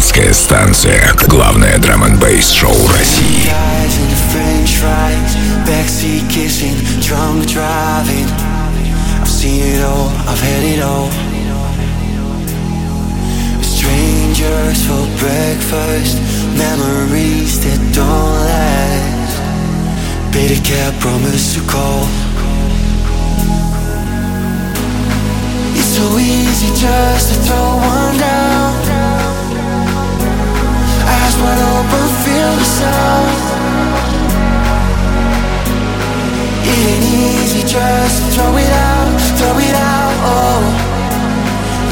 Пиратская станция. Главное драм н шоу России. Strangers for breakfast, memories that don't last. Bitter care, promise to call. It's so easy just to throw one down what the us It ain't easy, just throw it out, throw it out, oh.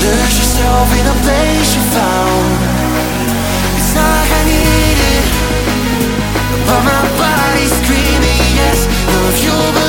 Lose yourself in a place you found. It's not like I need it But my body's screaming, yes, love you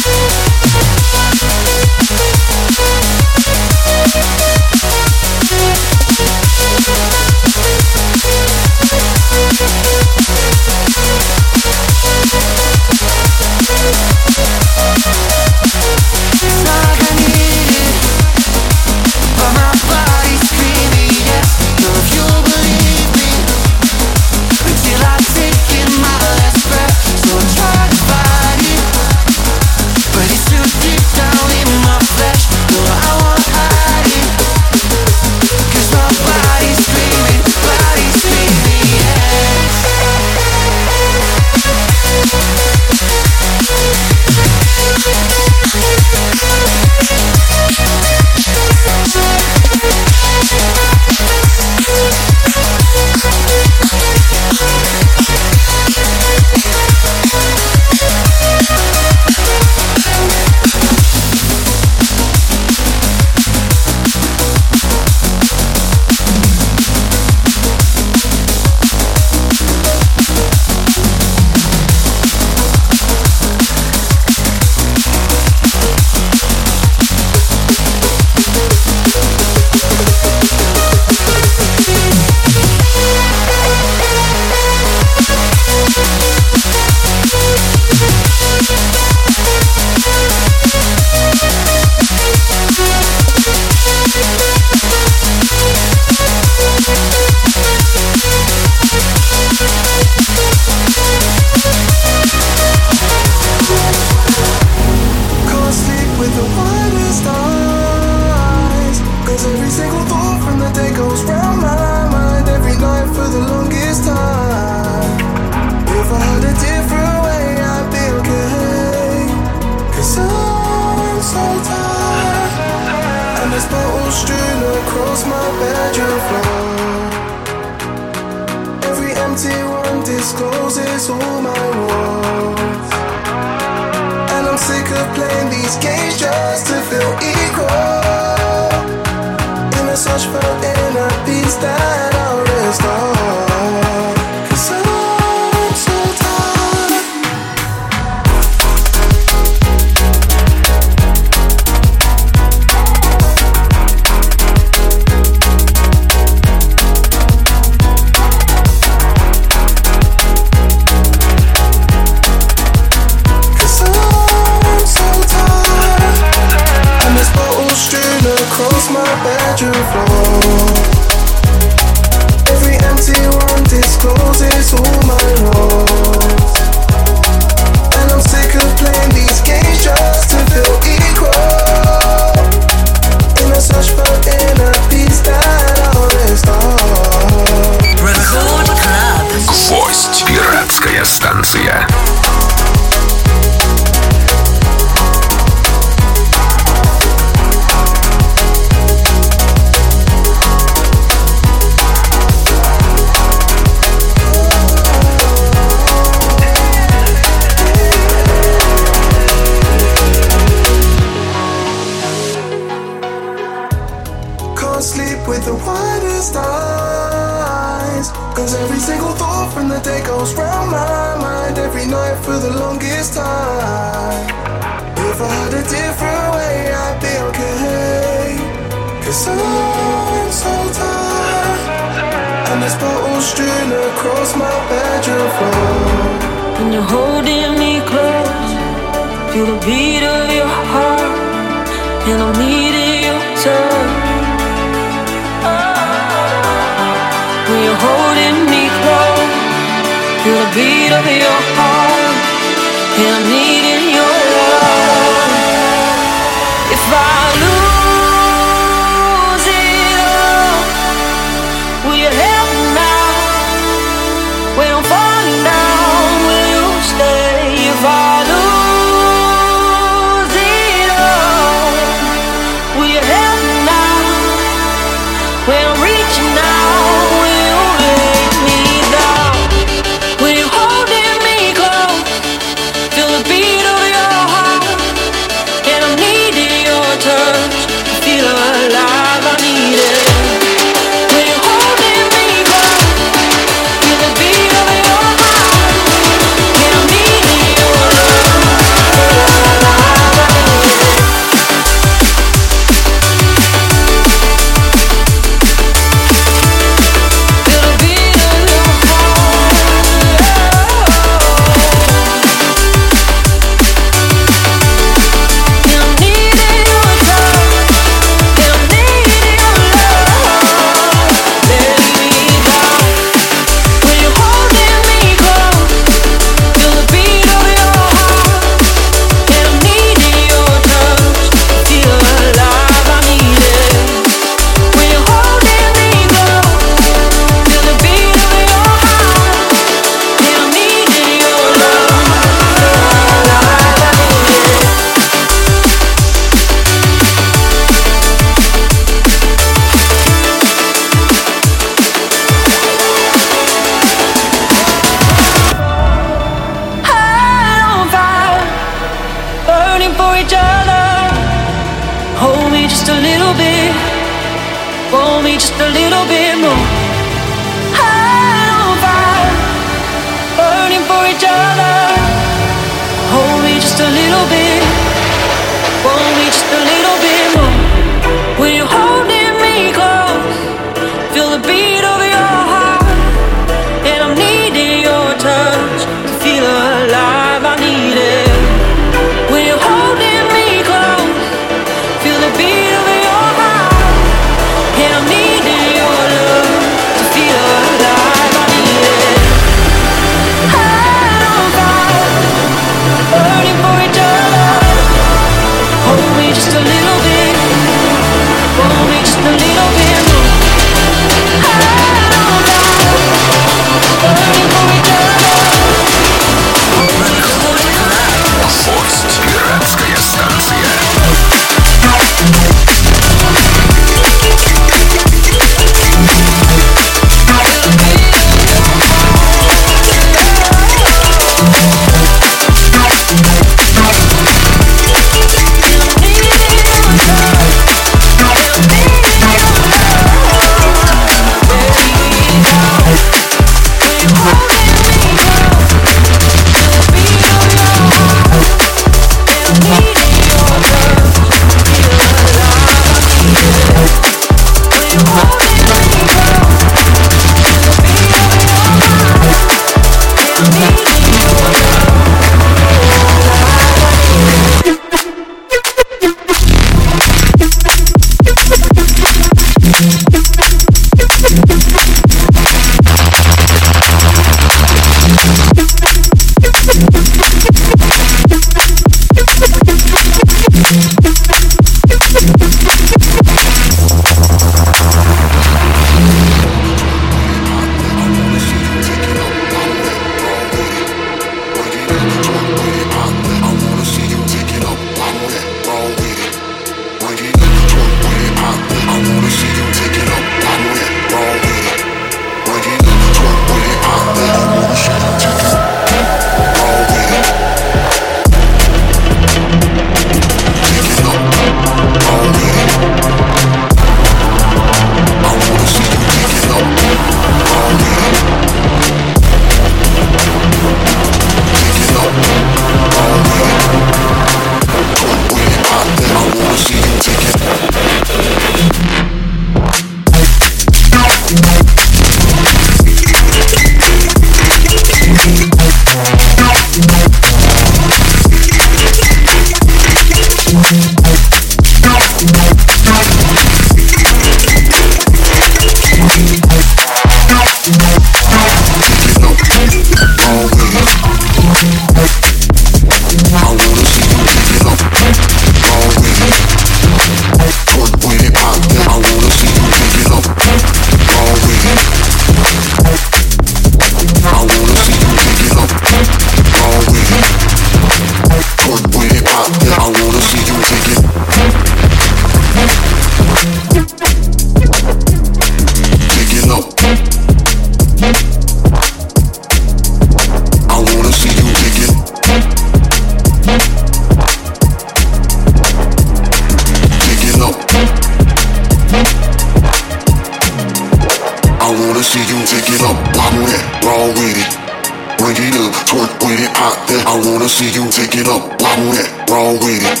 with it, pop that. I wanna see you take it up, wobble that, roll with it.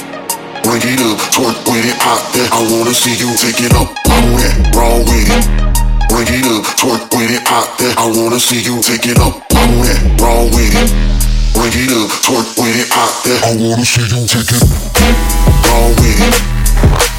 Bring it up, twerk with it, pop that. I wanna see you take it up, wobble that, roll with it. Bring it up, twerk with it, pop that. I wanna see you take it up, wobble that, roll with it. Bring it up, twerk with it, pop that. I wanna see you take it, up. roll with it.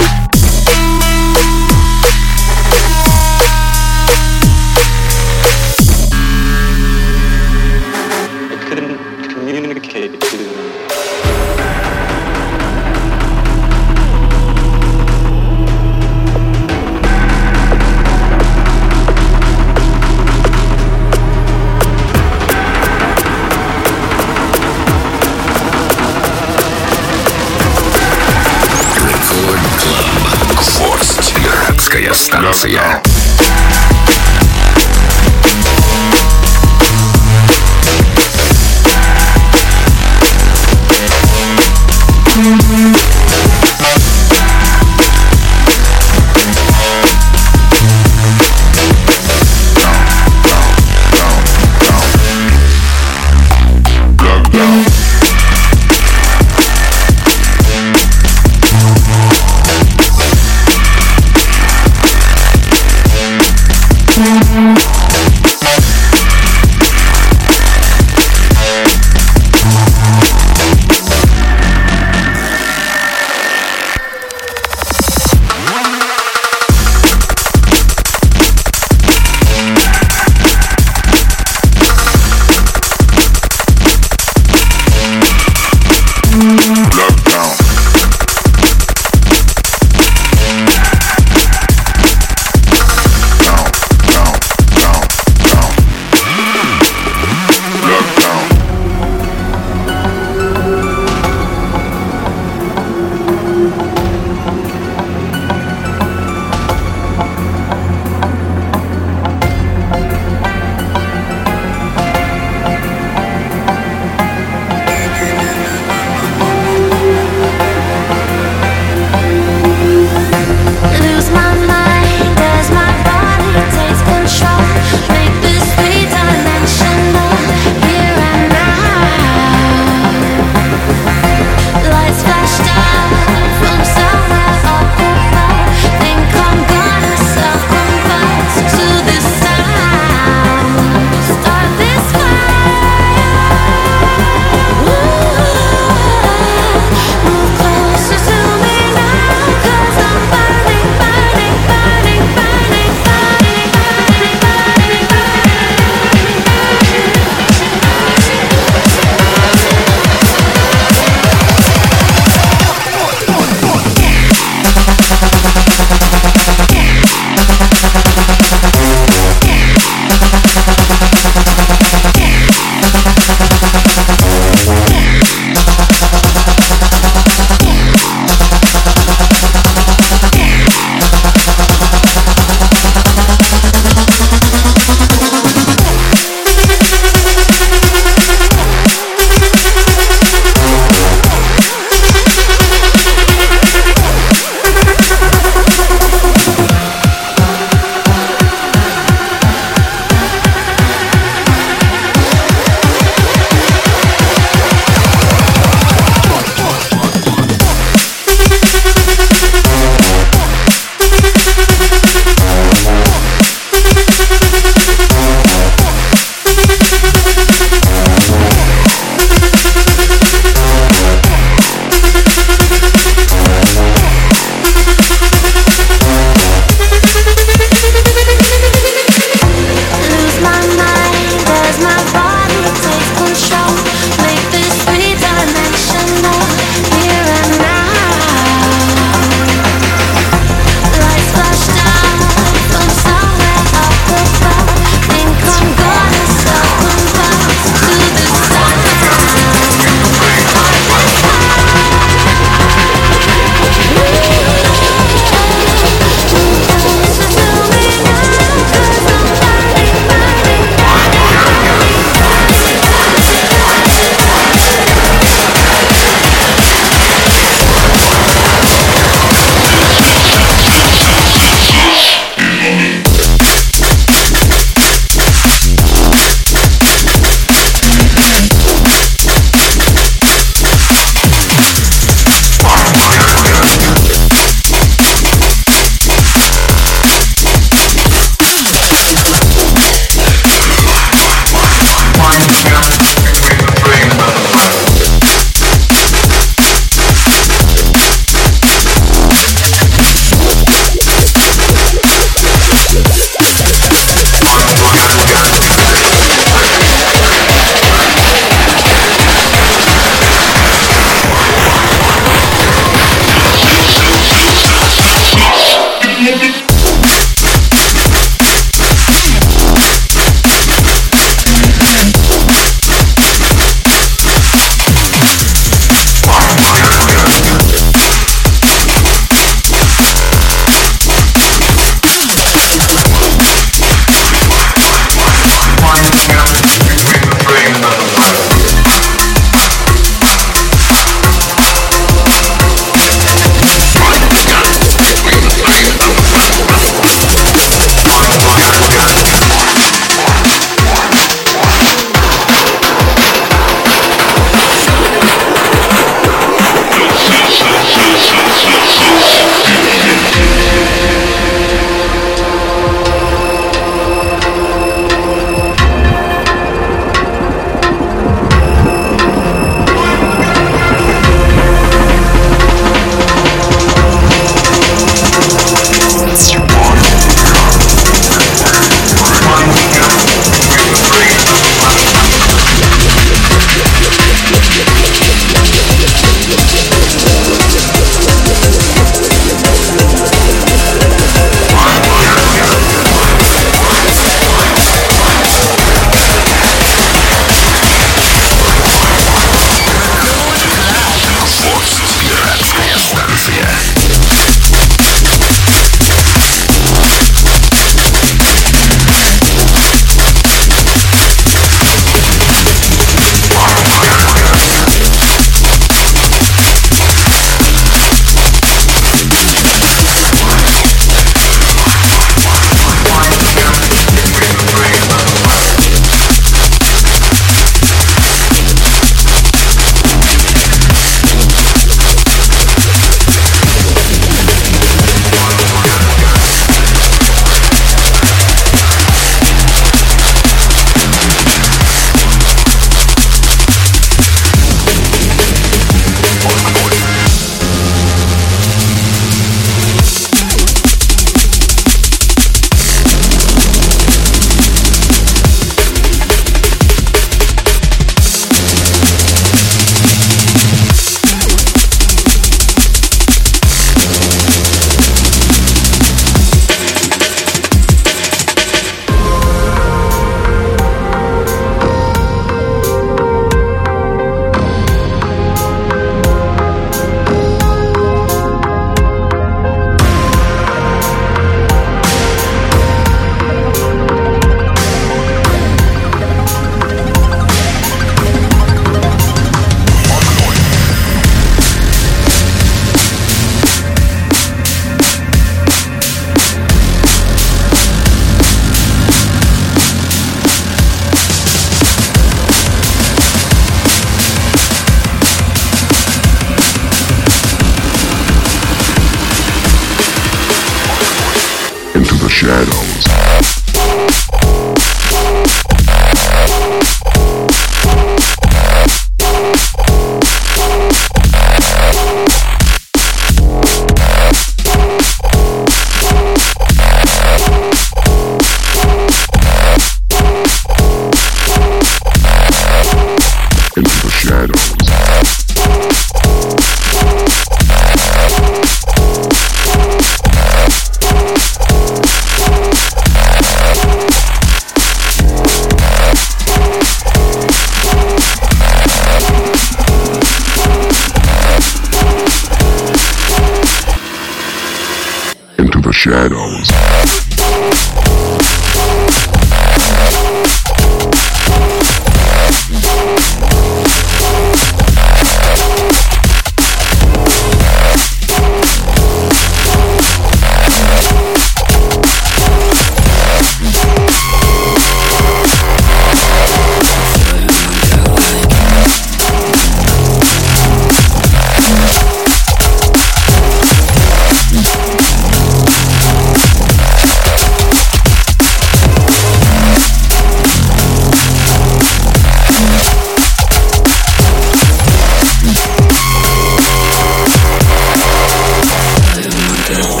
to the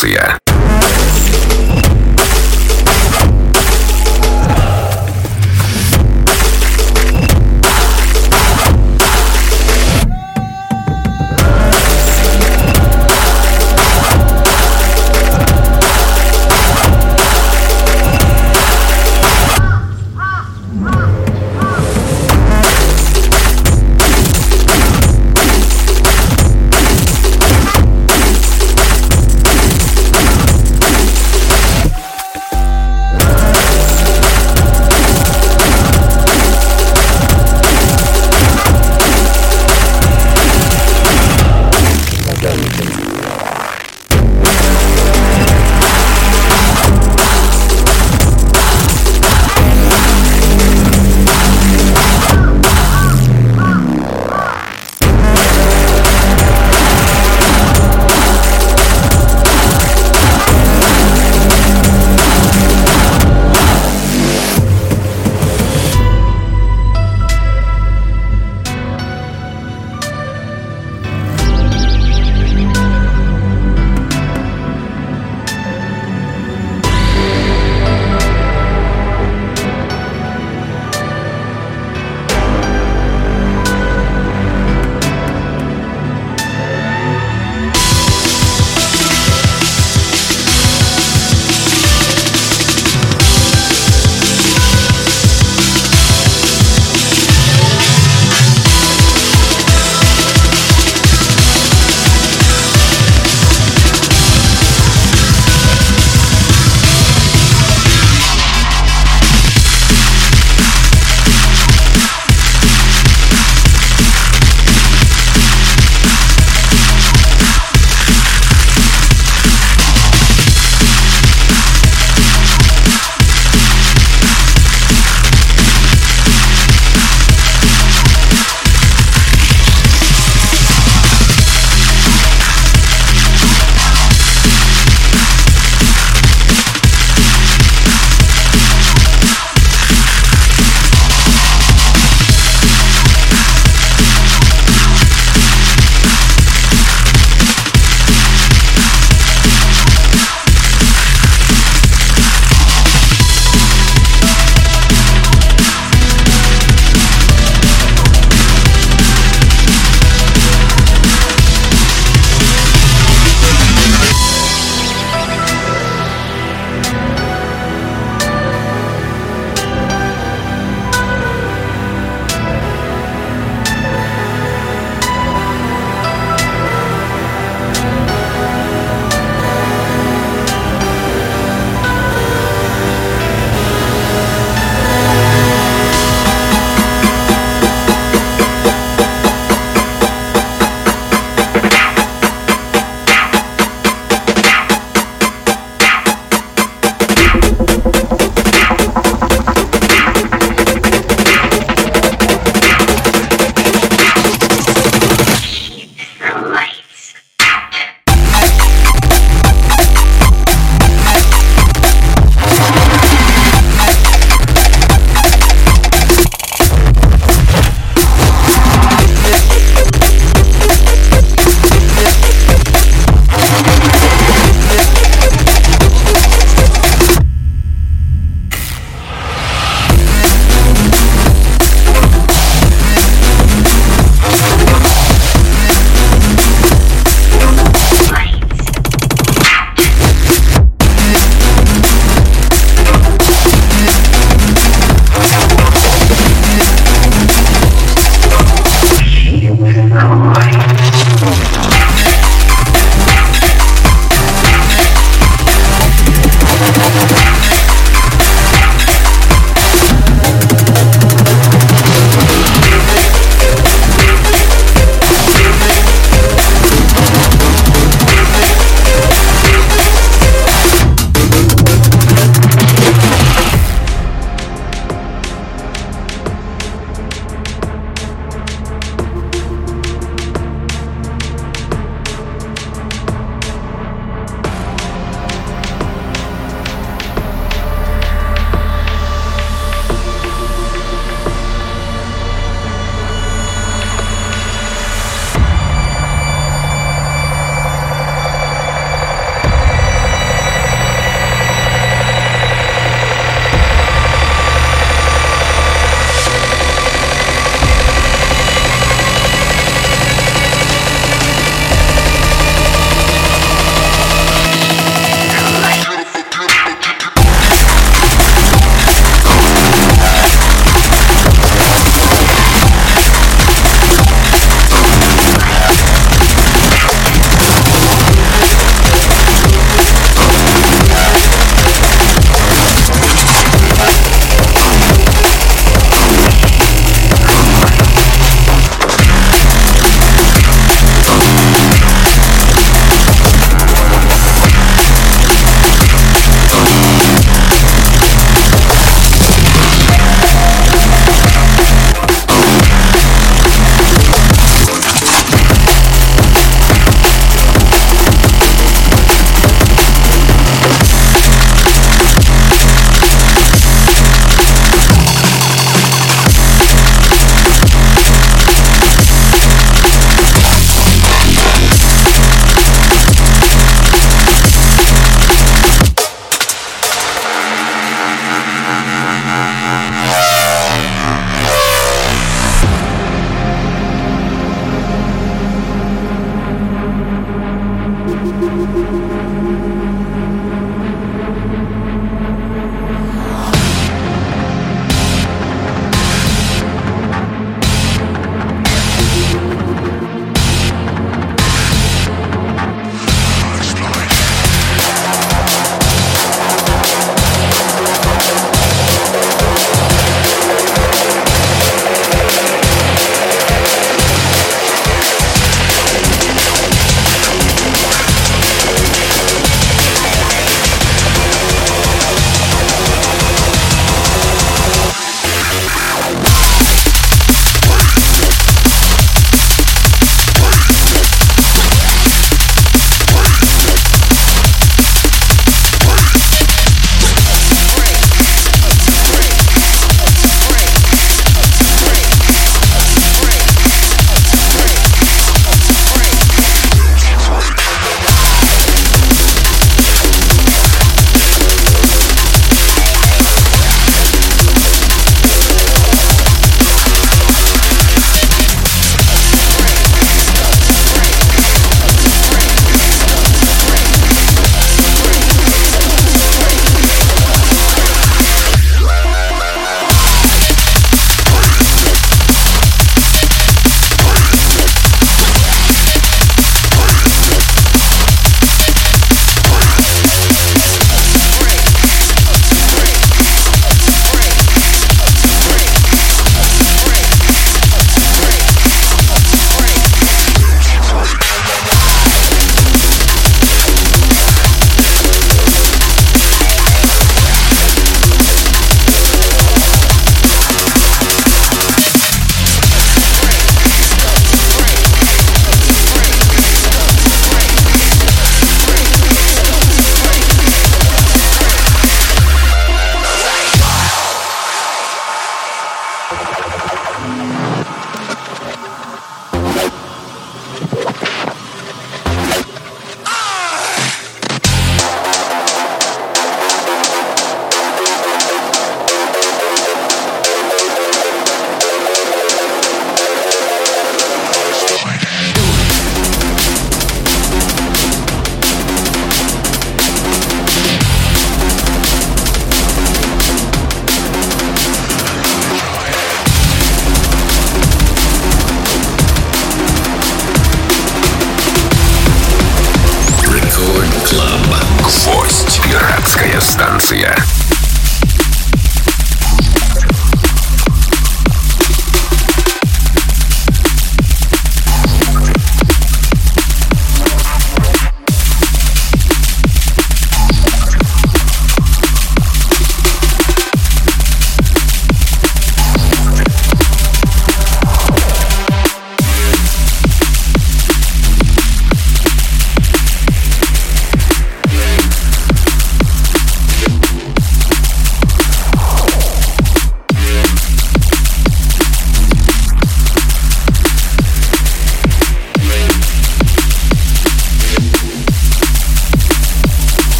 Пиратская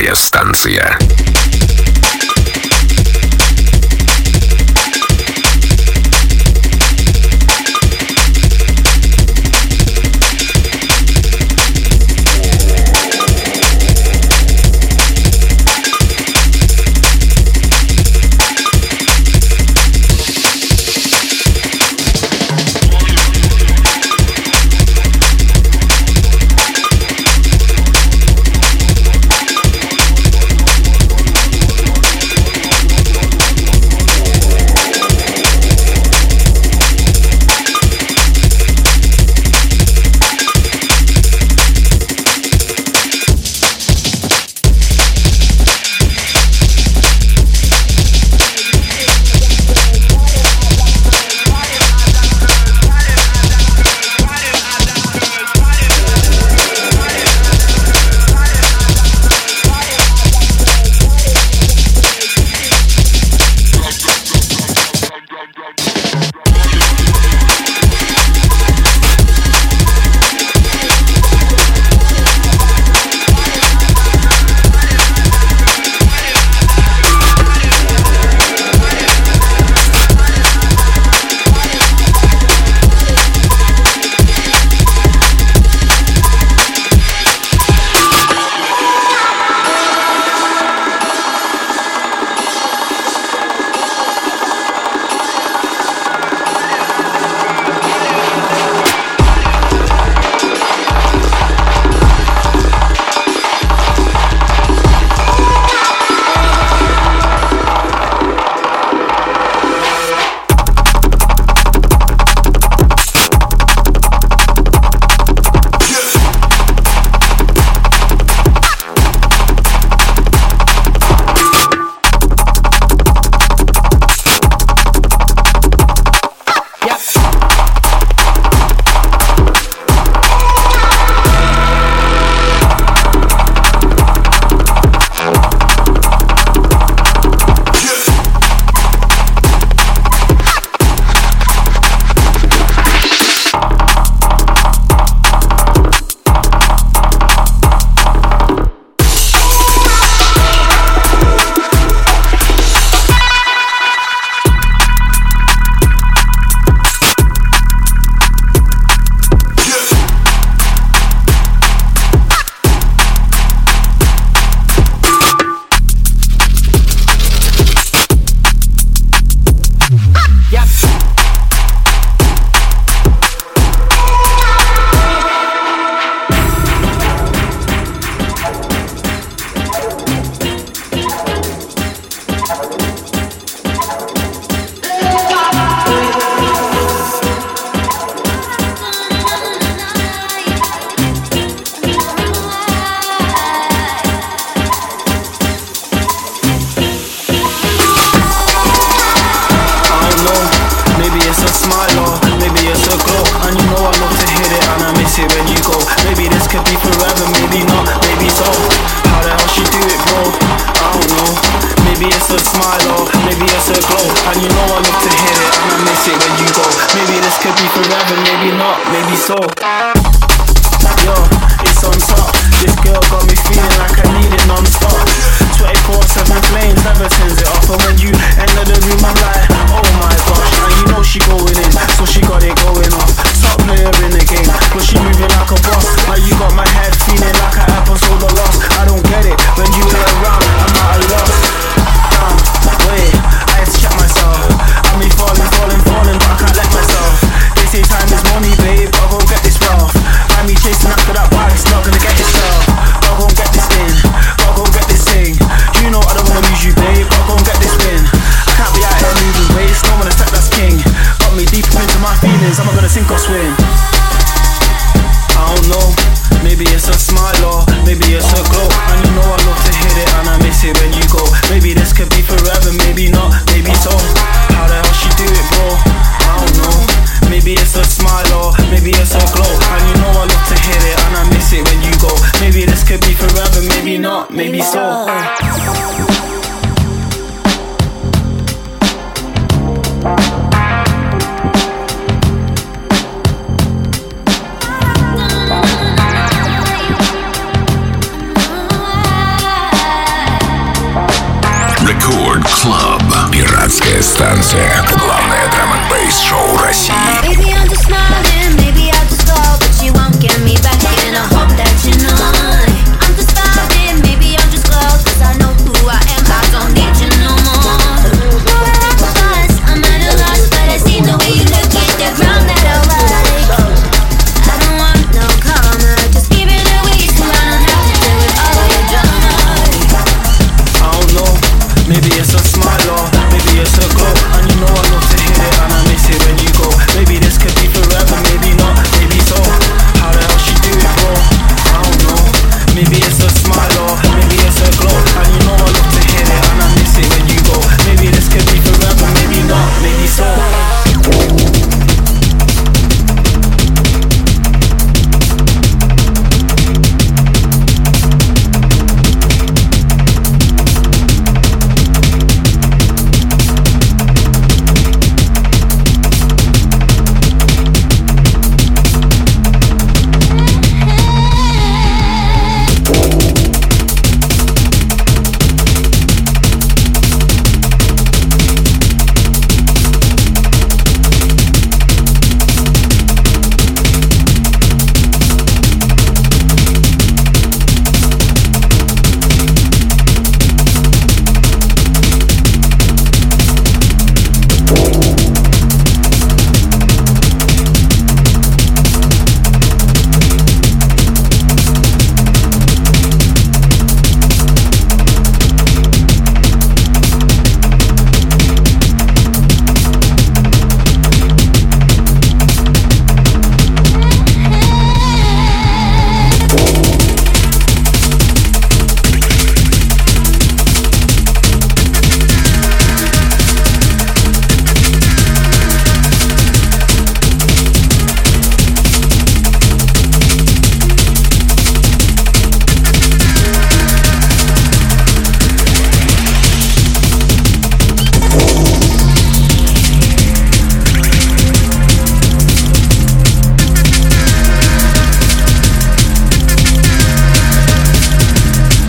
Русская станция.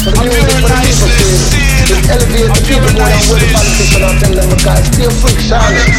But I'm for the people, kids. Just elevate the people I'm with the politicians and tell them, guys, stay free, Charlotte.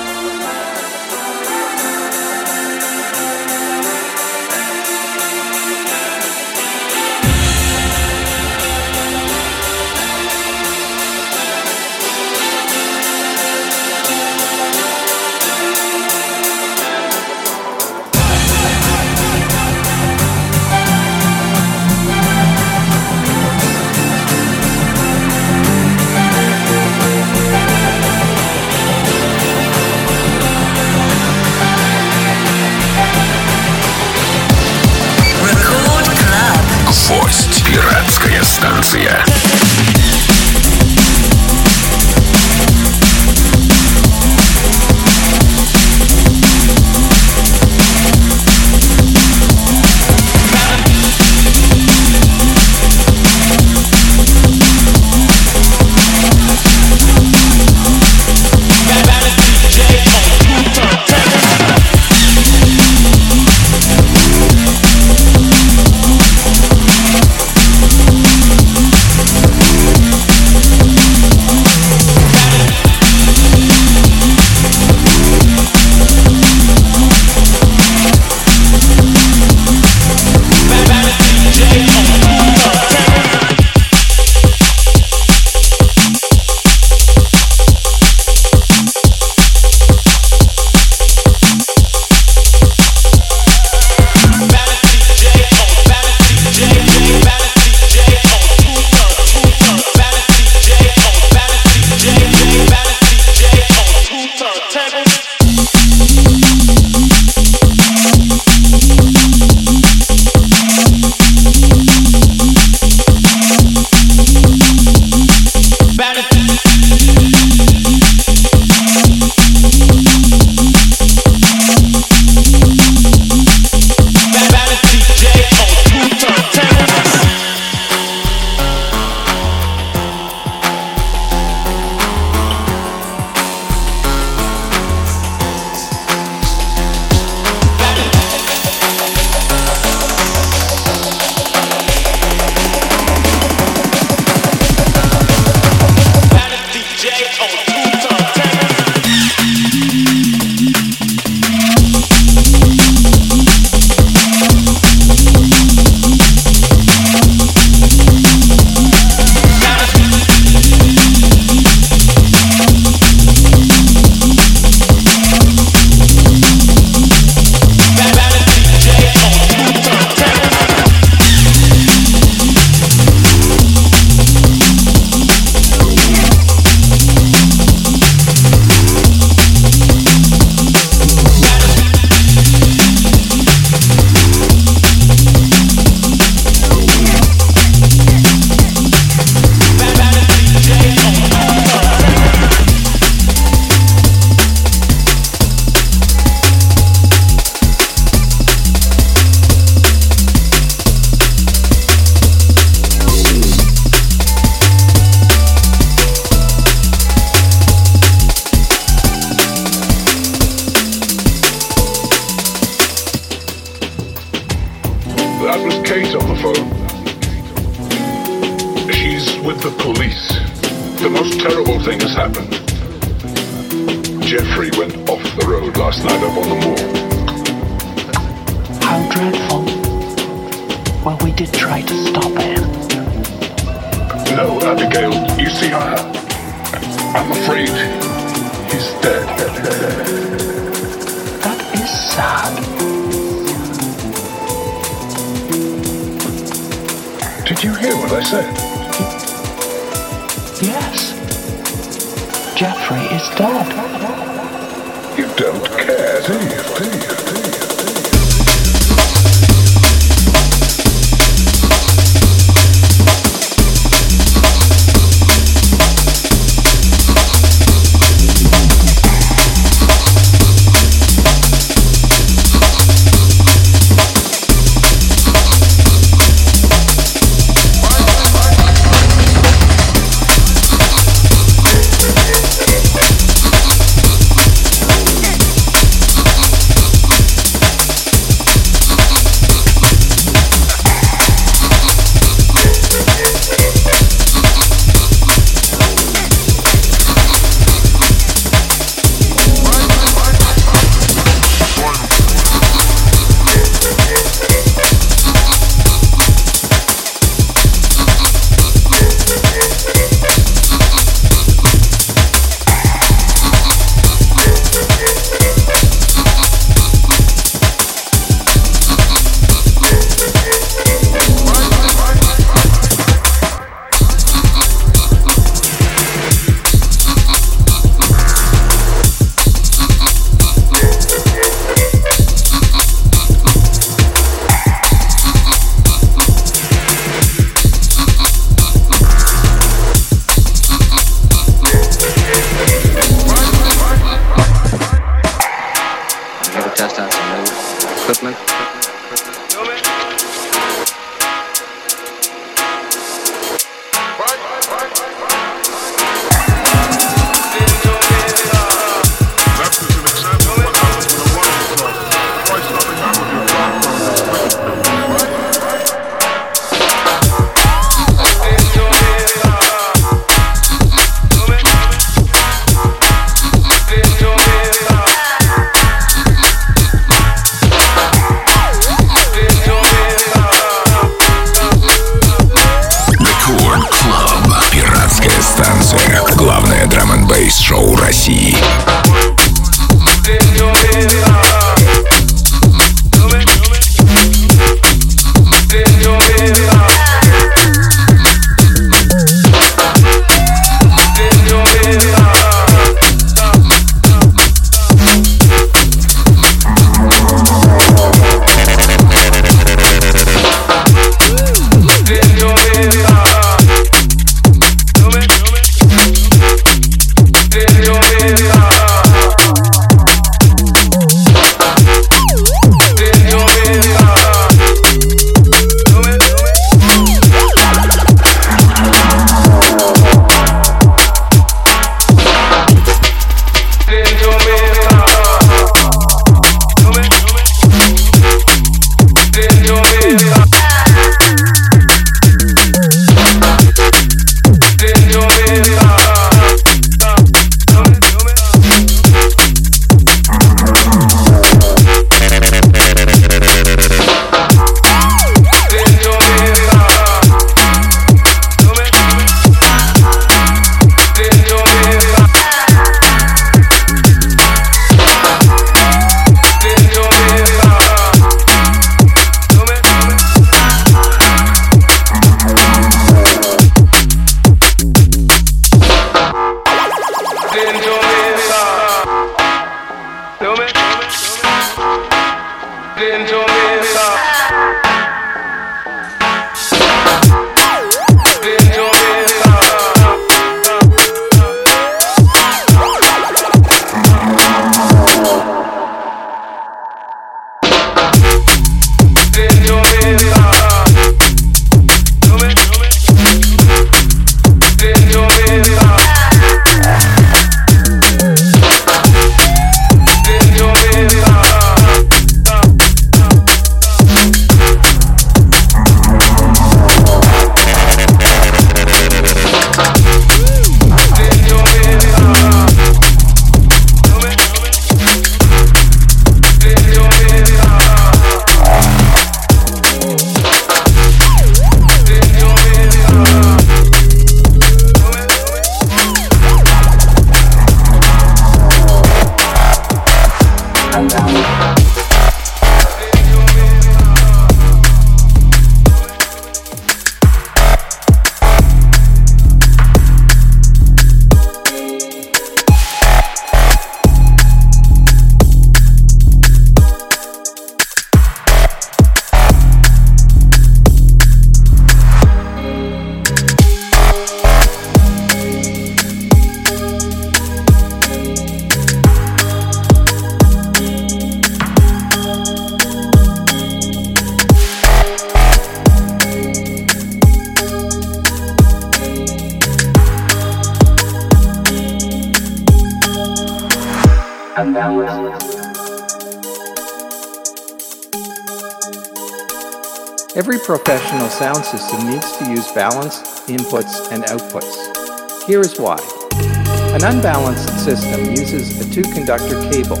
Uses two-conductor cable.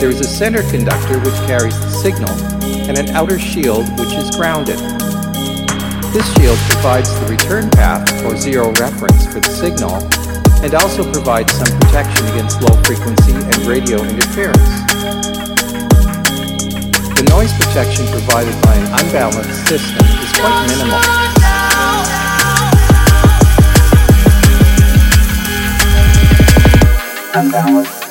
There is a center conductor which carries the signal and an outer shield which is grounded. This shield provides the return path or zero reference for the signal and also provides some protection against low frequency and radio interference. The noise protection provided by an unbalanced system is quite minimal. Unbalanced.